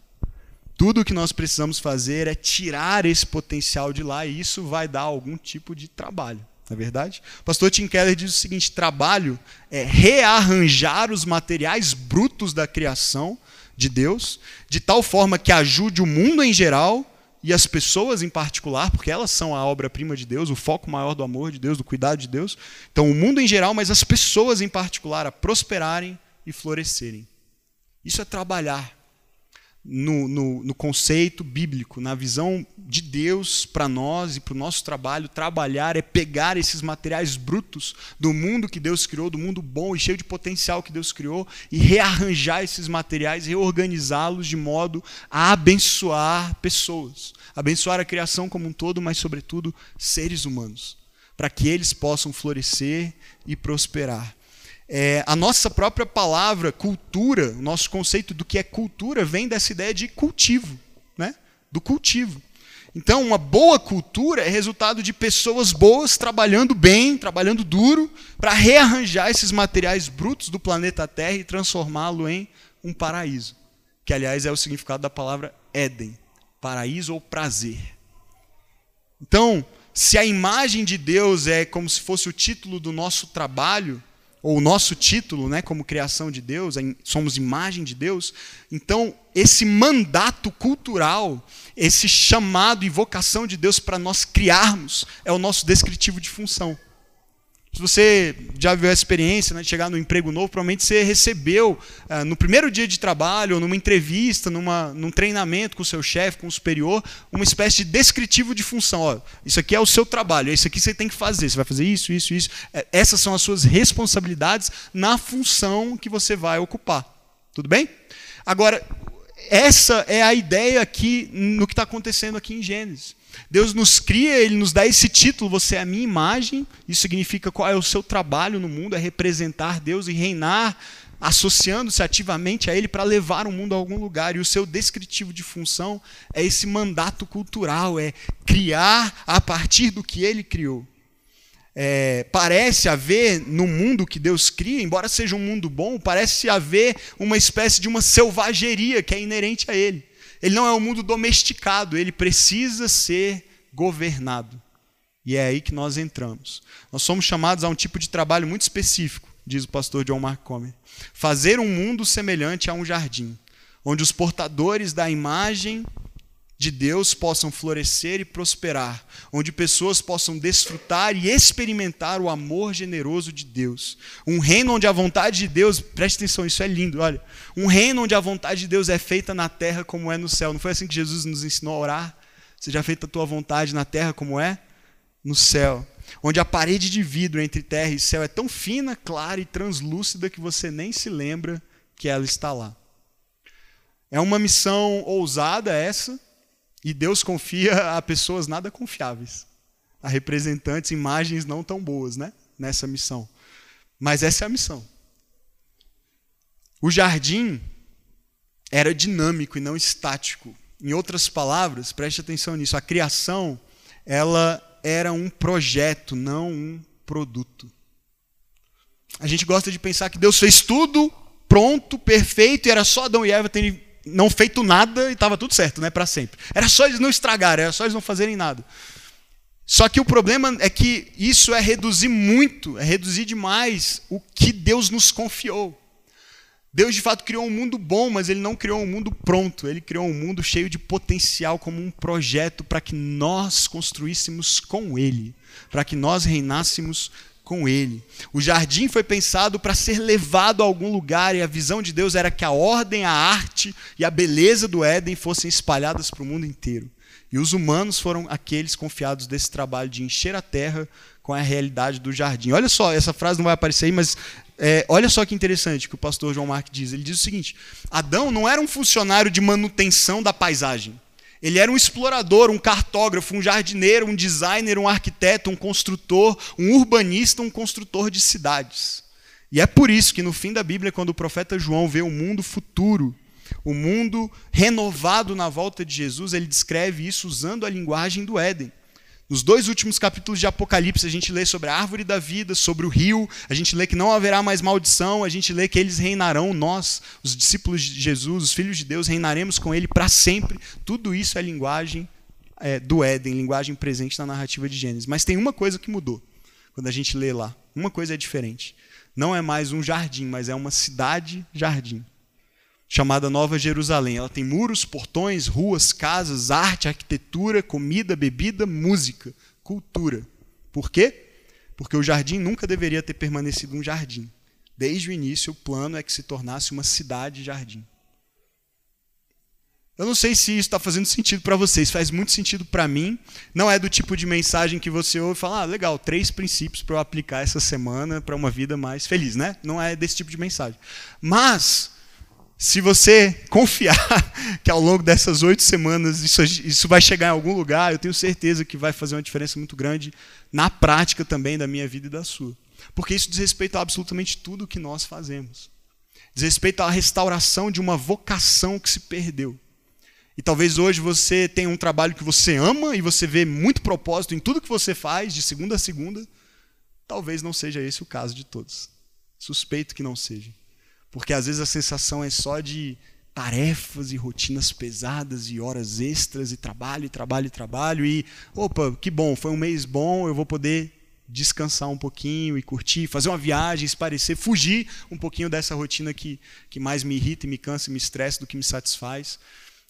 Tudo o que nós precisamos fazer é tirar esse potencial de lá e isso vai dar algum tipo de trabalho. Não é verdade? O pastor Tim Keller diz o seguinte: trabalho é rearranjar os materiais brutos da criação de Deus, de tal forma que ajude o mundo em geral e as pessoas em particular, porque elas são a obra-prima de Deus, o foco maior do amor de Deus, do cuidado de Deus. Então, o mundo em geral, mas as pessoas em particular, a prosperarem e florescerem. Isso é trabalhar no, no, no, conceito bíblico, na visão de Deus para nós e para o nosso trabalho, trabalhar é pegar esses materiais brutos do mundo que Deus criou, do mundo bom e cheio de potencial que Deus criou, e rearranjar esses materiais, reorganizá-los de modo a abençoar pessoas, abençoar a criação como um todo, mas, sobretudo, seres humanos, para que eles possam florescer e prosperar. É, a nossa própria palavra cultura, o nosso conceito do que é cultura, vem dessa ideia de cultivo, né? do cultivo. Então, uma boa cultura é resultado de pessoas boas trabalhando bem, trabalhando duro, para rearranjar esses materiais brutos do planeta Terra e transformá-lo em um paraíso. Que, aliás, é o significado da palavra Éden paraíso ou prazer. Então, se a imagem de Deus é como se fosse o título do nosso trabalho, ou o nosso título, né, como criação de Deus, somos imagem de Deus. Então, esse mandato cultural, esse chamado e vocação de Deus para nós criarmos, é o nosso descritivo de função. Se você já viu a experiência né, de chegar no emprego novo, provavelmente você recebeu ah, no primeiro dia de trabalho, ou numa entrevista, numa, num treinamento com o seu chefe, com o superior, uma espécie de descritivo de função. Ó, isso aqui é o seu trabalho, é isso aqui você tem que fazer. Você vai fazer isso, isso, isso. É, essas são as suas responsabilidades na função que você vai ocupar. Tudo bem? Agora, essa é a ideia aqui no que está acontecendo aqui em Gênesis. Deus nos cria, Ele nos dá esse título, você é a minha imagem. Isso significa qual é o seu trabalho no mundo, é representar Deus e reinar, associando-se ativamente a Ele para levar o mundo a algum lugar. E o seu descritivo de função é esse mandato cultural, é criar a partir do que Ele criou. É, parece haver no mundo que Deus cria, embora seja um mundo bom, parece haver uma espécie de uma selvageria que é inerente a Ele. Ele não é um mundo domesticado, ele precisa ser governado. E é aí que nós entramos. Nós somos chamados a um tipo de trabalho muito específico, diz o pastor John Mark Comer. Fazer um mundo semelhante a um jardim, onde os portadores da imagem de Deus possam florescer e prosperar, onde pessoas possam desfrutar e experimentar o amor generoso de Deus. Um reino onde a vontade de Deus, preste atenção, isso é lindo, olha. Um reino onde a vontade de Deus é feita na terra como é no céu. Não foi assim que Jesus nos ensinou a orar? Seja feita a tua vontade na terra como é no céu. Onde a parede de vidro entre terra e céu é tão fina, clara e translúcida que você nem se lembra que ela está lá. É uma missão ousada essa, e Deus confia a pessoas nada confiáveis, a representantes, imagens não tão boas, né? Nessa missão. Mas essa é a missão. O jardim era dinâmico e não estático. Em outras palavras, preste atenção nisso, a criação, ela era um projeto, não um produto. A gente gosta de pensar que Deus fez tudo pronto, perfeito, e era só Adão e Eva terem não feito nada e estava tudo certo, né, para sempre. Era só eles não estragarem, era só eles não fazerem nada. Só que o problema é que isso é reduzir muito, é reduzir demais o que Deus nos confiou. Deus de fato criou um mundo bom, mas ele não criou um mundo pronto. Ele criou um mundo cheio de potencial como um projeto para que nós construíssemos com ele, para que nós reinássemos com ele. O jardim foi pensado para ser levado a algum lugar e a visão de Deus era que a ordem, a arte e a beleza do Éden fossem espalhadas para o mundo inteiro. E os humanos foram aqueles confiados desse trabalho de encher a terra com a realidade do jardim. Olha só, essa frase não vai aparecer aí, mas é, olha só que interessante que o pastor João Marques diz. Ele diz o seguinte: Adão não era um funcionário de manutenção da paisagem. Ele era um explorador, um cartógrafo, um jardineiro, um designer, um arquiteto, um construtor, um urbanista, um construtor de cidades. E é por isso que no fim da Bíblia, quando o profeta João vê o mundo futuro, o mundo renovado na volta de Jesus, ele descreve isso usando a linguagem do Éden. Nos dois últimos capítulos de Apocalipse, a gente lê sobre a árvore da vida, sobre o rio, a gente lê que não haverá mais maldição, a gente lê que eles reinarão, nós, os discípulos de Jesus, os filhos de Deus, reinaremos com ele para sempre. Tudo isso é linguagem é, do Éden, linguagem presente na narrativa de Gênesis. Mas tem uma coisa que mudou quando a gente lê lá. Uma coisa é diferente. Não é mais um jardim, mas é uma cidade-jardim chamada Nova Jerusalém. Ela tem muros, portões, ruas, casas, arte, arquitetura, comida, bebida, música, cultura. Por quê? Porque o jardim nunca deveria ter permanecido um jardim. Desde o início, o plano é que se tornasse uma cidade-jardim. Eu não sei se isso está fazendo sentido para vocês, faz muito sentido para mim. Não é do tipo de mensagem que você ouve e fala, ah, legal, três princípios para eu aplicar essa semana para uma vida mais feliz, né? Não é desse tipo de mensagem. Mas se você confiar que ao longo dessas oito semanas isso, isso vai chegar em algum lugar, eu tenho certeza que vai fazer uma diferença muito grande na prática também da minha vida e da sua. Porque isso diz respeito a absolutamente tudo o que nós fazemos. Diz respeito à restauração de uma vocação que se perdeu. E talvez hoje você tenha um trabalho que você ama e você vê muito propósito em tudo que você faz, de segunda a segunda. Talvez não seja esse o caso de todos. Suspeito que não seja. Porque às vezes a sensação é só de tarefas e rotinas pesadas e horas extras e trabalho, e trabalho, e trabalho e opa, que bom, foi um mês bom, eu vou poder descansar um pouquinho e curtir, fazer uma viagem, esparecer, fugir um pouquinho dessa rotina que, que mais me irrita e me cansa e me estressa do que me satisfaz.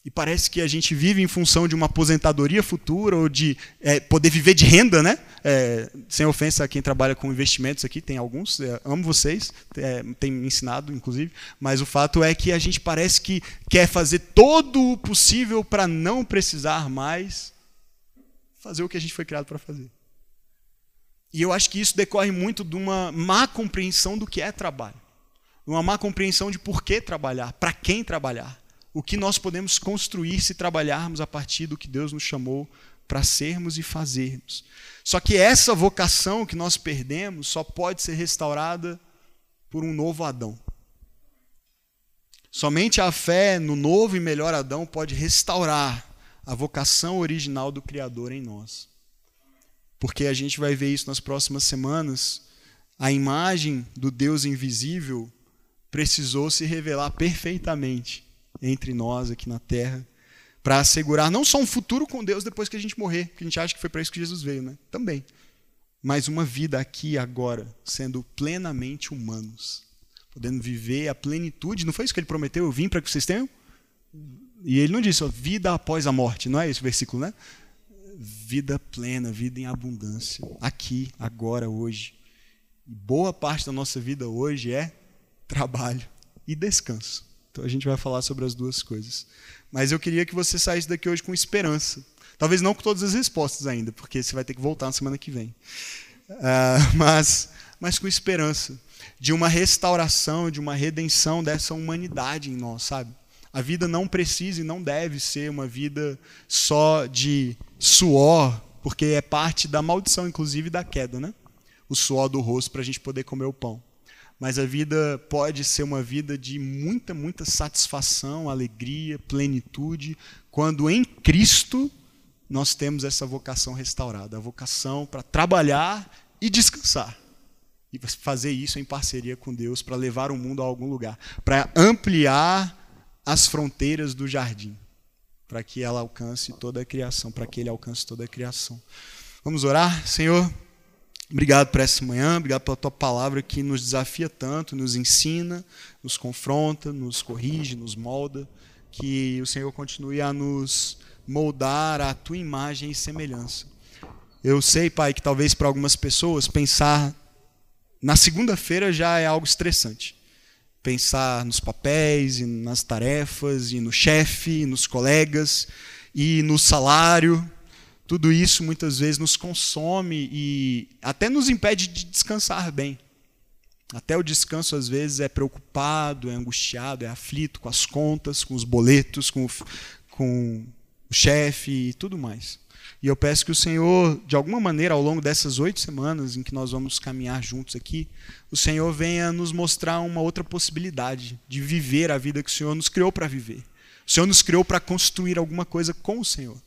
E parece que a gente vive em função de uma aposentadoria futura ou de é, poder viver de renda, né? É, sem ofensa a quem trabalha com investimentos aqui, tem alguns, é, amo vocês, é, tem me ensinado, inclusive, mas o fato é que a gente parece que quer fazer todo o possível para não precisar mais fazer o que a gente foi criado para fazer. E eu acho que isso decorre muito de uma má compreensão do que é trabalho, uma má compreensão de por que trabalhar, para quem trabalhar o que nós podemos construir se trabalharmos a partir do que Deus nos chamou para sermos e fazermos. Só que essa vocação que nós perdemos só pode ser restaurada por um novo Adão. Somente a fé no novo e melhor Adão pode restaurar a vocação original do Criador em nós. Porque a gente vai ver isso nas próximas semanas. A imagem do Deus invisível precisou se revelar perfeitamente entre nós aqui na terra, para assegurar não só um futuro com Deus depois que a gente morrer, que a gente acha que foi para isso que Jesus veio, né? Também. Mas uma vida aqui agora, sendo plenamente humanos, podendo viver a plenitude. Não foi isso que ele prometeu? Eu vim para que vocês tenham? E ele não disse, ó, vida após a morte, não é esse o versículo, né? Vida plena, vida em abundância, aqui, agora, hoje. Boa parte da nossa vida hoje é trabalho e descanso. Então a gente vai falar sobre as duas coisas. Mas eu queria que você saísse daqui hoje com esperança. Talvez não com todas as respostas ainda, porque você vai ter que voltar na semana que vem. Uh, mas, mas com esperança de uma restauração, de uma redenção dessa humanidade em nós, sabe? A vida não precisa e não deve ser uma vida só de suor, porque é parte da maldição, inclusive, da queda, né? O suor do rosto para a gente poder comer o pão mas a vida pode ser uma vida de muita, muita satisfação, alegria, plenitude, quando em Cristo nós temos essa vocação restaurada a vocação para trabalhar e descansar. E fazer isso em parceria com Deus para levar o mundo a algum lugar, para ampliar as fronteiras do jardim, para que ela alcance toda a criação, para que ele alcance toda a criação. Vamos orar, Senhor. Obrigado por essa manhã, obrigado pela tua palavra que nos desafia tanto, nos ensina, nos confronta, nos corrige, nos molda. Que o Senhor continue a nos moldar à tua imagem e semelhança. Eu sei, Pai, que talvez para algumas pessoas pensar na segunda-feira já é algo estressante. Pensar nos papéis e nas tarefas, e no chefe, nos colegas, e no salário tudo isso muitas vezes nos consome e até nos impede de descansar bem. Até o descanso, às vezes, é preocupado, é angustiado, é aflito com as contas, com os boletos, com o, com o chefe e tudo mais. E eu peço que o Senhor, de alguma maneira, ao longo dessas oito semanas em que nós vamos caminhar juntos aqui, o Senhor venha nos mostrar uma outra possibilidade de viver a vida que o Senhor nos criou para viver. O Senhor nos criou para construir alguma coisa com o Senhor.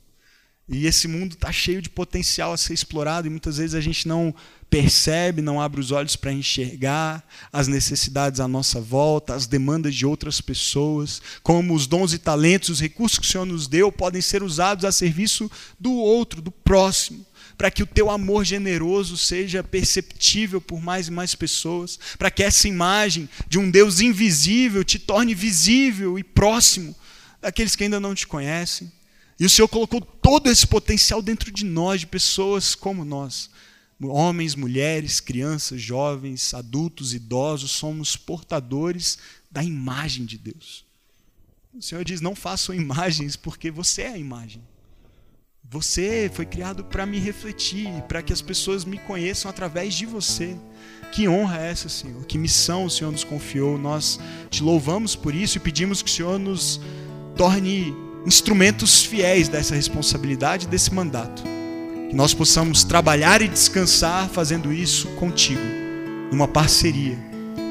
E esse mundo está cheio de potencial a ser explorado e muitas vezes a gente não percebe, não abre os olhos para enxergar as necessidades à nossa volta, as demandas de outras pessoas, como os dons e talentos, os recursos que o Senhor nos deu podem ser usados a serviço do outro, do próximo, para que o teu amor generoso seja perceptível por mais e mais pessoas, para que essa imagem de um Deus invisível te torne visível e próximo daqueles que ainda não te conhecem. E o Senhor colocou todo esse potencial dentro de nós, de pessoas como nós. Homens, mulheres, crianças, jovens, adultos, idosos, somos portadores da imagem de Deus. O Senhor diz: não façam imagens, porque você é a imagem. Você foi criado para me refletir, para que as pessoas me conheçam através de você. Que honra é essa, Senhor? Que missão o Senhor nos confiou? Nós te louvamos por isso e pedimos que o Senhor nos torne instrumentos fiéis dessa responsabilidade, desse mandato. Que nós possamos trabalhar e descansar fazendo isso contigo, numa parceria,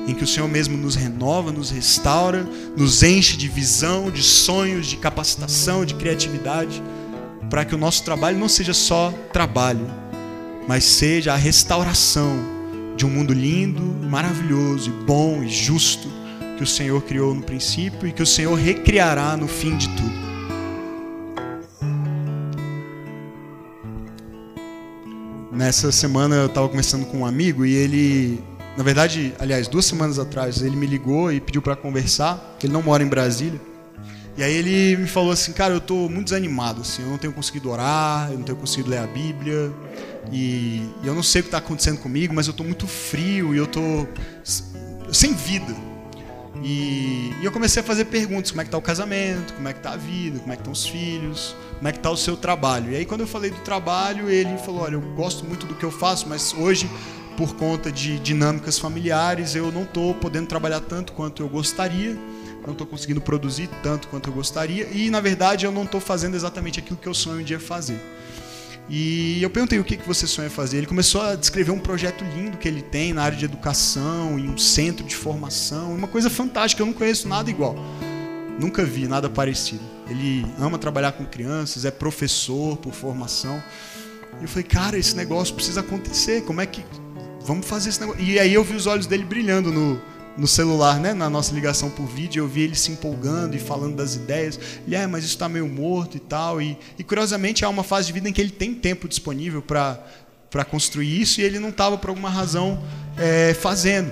em que o Senhor mesmo nos renova, nos restaura, nos enche de visão, de sonhos, de capacitação, de criatividade, para que o nosso trabalho não seja só trabalho, mas seja a restauração de um mundo lindo, maravilhoso, e bom e justo que o Senhor criou no princípio e que o Senhor recriará no fim de tudo. Nessa semana eu estava conversando com um amigo e ele, na verdade, aliás, duas semanas atrás, ele me ligou e pediu para conversar, que ele não mora em Brasília. E aí ele me falou assim, cara, eu estou muito desanimado, assim, eu não tenho conseguido orar, eu não tenho conseguido ler a Bíblia, e, e eu não sei o que está acontecendo comigo, mas eu estou muito frio e eu estou sem vida. E, e, eu comecei a fazer perguntas, como é que está o casamento, como é que está a vida, como é que estão os filhos, como é que está o seu trabalho. E aí quando eu falei do trabalho, ele falou, olha, eu gosto muito do que eu faço, mas hoje, por conta de dinâmicas familiares, eu não estou podendo trabalhar tanto quanto eu gostaria, não estou conseguindo produzir tanto quanto eu gostaria, e na verdade eu não estou fazendo exatamente aquilo que eu sonho um dia fazer. E eu perguntei o que, que você sonha fazer. Ele começou a descrever um projeto lindo que ele tem na área de educação, em um centro de formação, uma coisa fantástica, eu não conheço nada igual. Nunca vi nada parecido. Ele ama trabalhar com crianças, é professor por formação. E eu falei, cara, esse negócio precisa acontecer. Como é que. Vamos fazer esse negócio. E aí eu vi os olhos dele brilhando no, no celular, né, na nossa ligação por vídeo, eu vi ele se empolgando e falando das ideias. Ele, é, mas isso está meio morto e tal. E, e curiosamente há uma fase de vida em que ele tem tempo disponível para construir isso e ele não estava por alguma razão é, fazendo.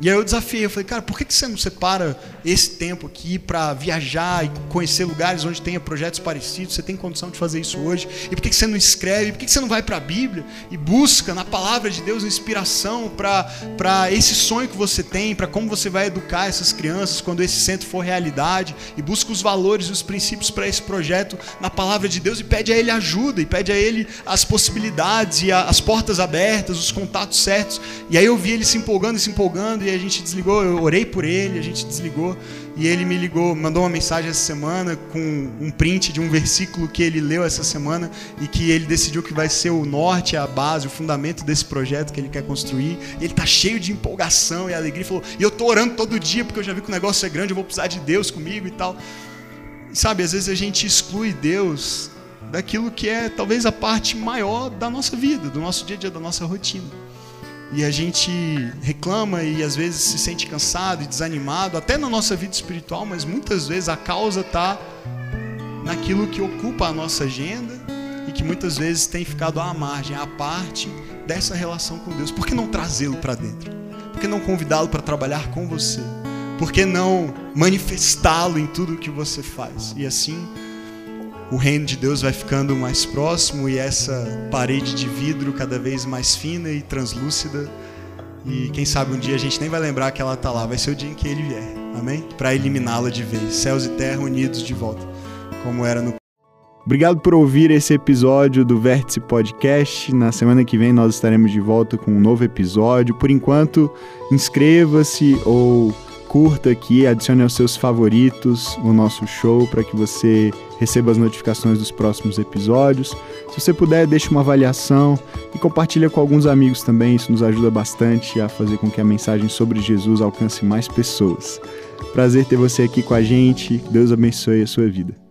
E aí eu desafiei, eu falei, cara, por que você não separa esse tempo aqui para viajar e conhecer lugares onde tenha projetos parecidos? Você tem condição de fazer isso hoje? E por que você não escreve? Por que você não vai para a Bíblia e busca na palavra de Deus inspiração para esse sonho que você tem, para como você vai educar essas crianças quando esse centro for realidade? E busca os valores e os princípios para esse projeto na palavra de Deus e pede a Ele ajuda, e pede a Ele as possibilidades e as portas abertas, os contatos certos. E aí eu vi ele se empolgando e se empolgando. E a gente desligou. Eu orei por ele, a gente desligou. E ele me ligou, mandou uma mensagem essa semana com um print de um versículo que ele leu essa semana e que ele decidiu que vai ser o norte, a base, o fundamento desse projeto que ele quer construir. E ele tá cheio de empolgação e alegria. Falou: E eu tô orando todo dia porque eu já vi que o negócio é grande, eu vou precisar de Deus comigo e tal. E sabe, às vezes a gente exclui Deus daquilo que é talvez a parte maior da nossa vida, do nosso dia a dia, da nossa rotina. E a gente reclama e às vezes se sente cansado e desanimado, até na nossa vida espiritual, mas muitas vezes a causa está naquilo que ocupa a nossa agenda e que muitas vezes tem ficado à margem, à parte dessa relação com Deus. Por que não trazê-lo para dentro? Por que não convidá-lo para trabalhar com você? Por que não manifestá-lo em tudo o que você faz? E assim o reino de Deus vai ficando mais próximo e essa parede de vidro cada vez mais fina e translúcida. E quem sabe um dia a gente nem vai lembrar que ela está lá, vai ser o dia em que ele vier. Amém? Para eliminá-la de vez. Céus e terra unidos de volta, como era no Obrigado por ouvir esse episódio do Vértice Podcast. Na semana que vem nós estaremos de volta com um novo episódio. Por enquanto, inscreva-se ou curta aqui, adicione aos seus favoritos o nosso show para que você receba as notificações dos próximos episódios. Se você puder, deixe uma avaliação e compartilhe com alguns amigos também, isso nos ajuda bastante a fazer com que a mensagem sobre Jesus alcance mais pessoas. Prazer ter você aqui com a gente. Deus abençoe a sua vida.